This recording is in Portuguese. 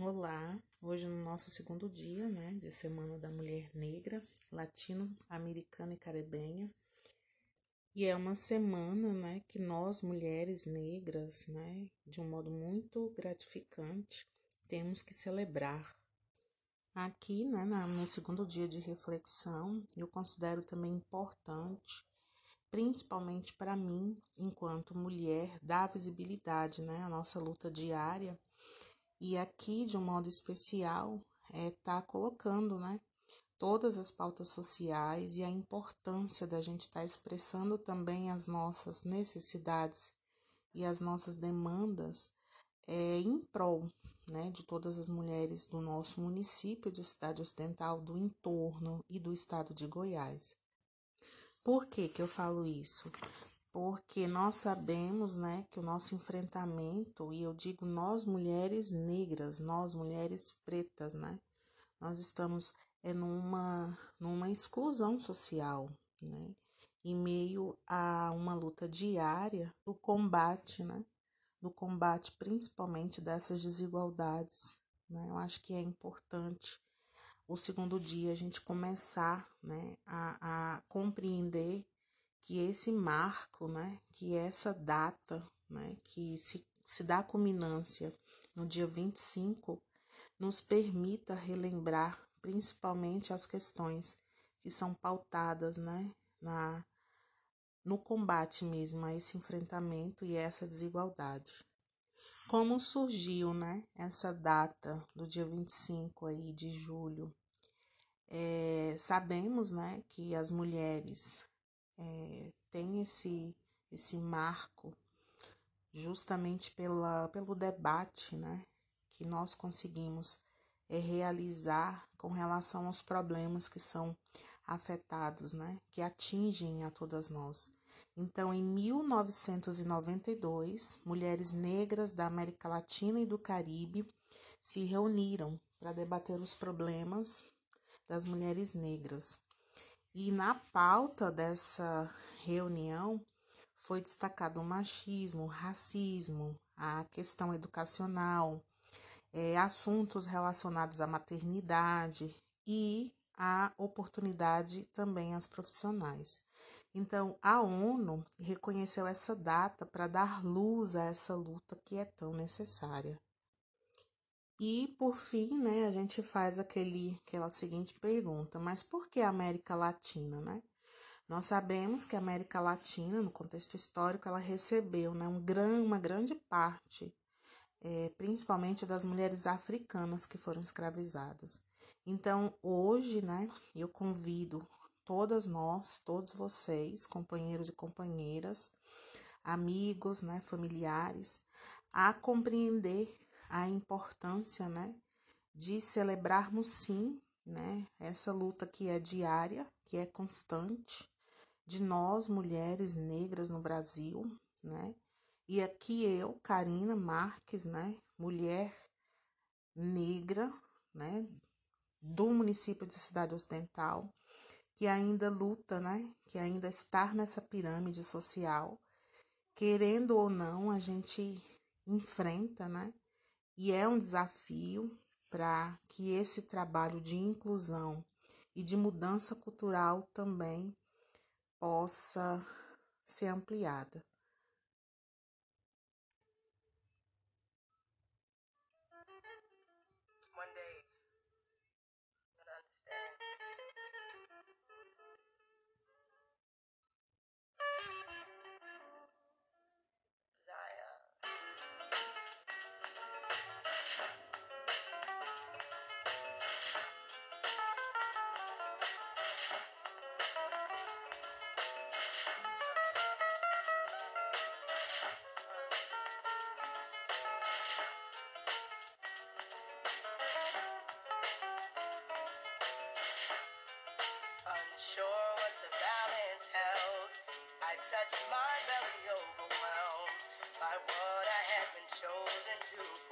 Olá, hoje no nosso segundo dia, né, de Semana da Mulher Negra, Latino-Americana e Caribenha. E é uma semana, né, que nós mulheres negras, né, de um modo muito gratificante, temos que celebrar. Aqui, né, no segundo dia de reflexão, eu considero também importante, principalmente para mim, enquanto mulher, dar visibilidade, né, à nossa luta diária e aqui, de um modo especial, está é, tá colocando né, todas as pautas sociais e a importância da gente estar tá expressando também as nossas necessidades e as nossas demandas é, em prol né, de todas as mulheres do nosso município de Cidade Ocidental, do entorno e do estado de Goiás. Por que, que eu falo isso? Porque nós sabemos, né, que o nosso enfrentamento, e eu digo nós mulheres negras, nós mulheres pretas, né, nós estamos é numa numa exclusão social, né, em meio a uma luta diária do combate, né, do combate principalmente dessas desigualdades, né, eu acho que é importante o segundo dia a gente começar, né, a, a compreender que esse marco, né, que essa data, né, que se, se dá culminância no dia 25, nos permita relembrar principalmente as questões que são pautadas, né, na, no combate mesmo a esse enfrentamento e essa desigualdade. Como surgiu, né, essa data do dia 25 aí de julho? É, sabemos, né, que as mulheres é, tem esse, esse marco justamente pela, pelo debate né, que nós conseguimos é, realizar com relação aos problemas que são afetados, né, que atingem a todas nós. Então, em 1992, mulheres negras da América Latina e do Caribe se reuniram para debater os problemas das mulheres negras. E na pauta dessa reunião foi destacado o machismo, o racismo, a questão educacional, é, assuntos relacionados à maternidade e a oportunidade também às profissionais. Então, a ONU reconheceu essa data para dar luz a essa luta que é tão necessária. E por fim, né, a gente faz aquele, aquela seguinte pergunta: mas por que a América Latina, né? Nós sabemos que a América Latina, no contexto histórico, ela recebeu né, um gran, uma grande parte, é, principalmente das mulheres africanas que foram escravizadas. Então, hoje, né, eu convido todas nós, todos vocês, companheiros e companheiras, amigos, né, familiares, a compreender a importância, né, de celebrarmos sim, né, essa luta que é diária, que é constante, de nós mulheres negras no Brasil, né? E aqui eu, Karina Marques, né, mulher negra, né, do município de Cidade Ocidental, que ainda luta, né, que ainda está nessa pirâmide social, querendo ou não, a gente enfrenta, né, e é um desafio para que esse trabalho de inclusão e de mudança cultural também possa ser ampliada. Touched my belly overwhelmed by what I had been chosen to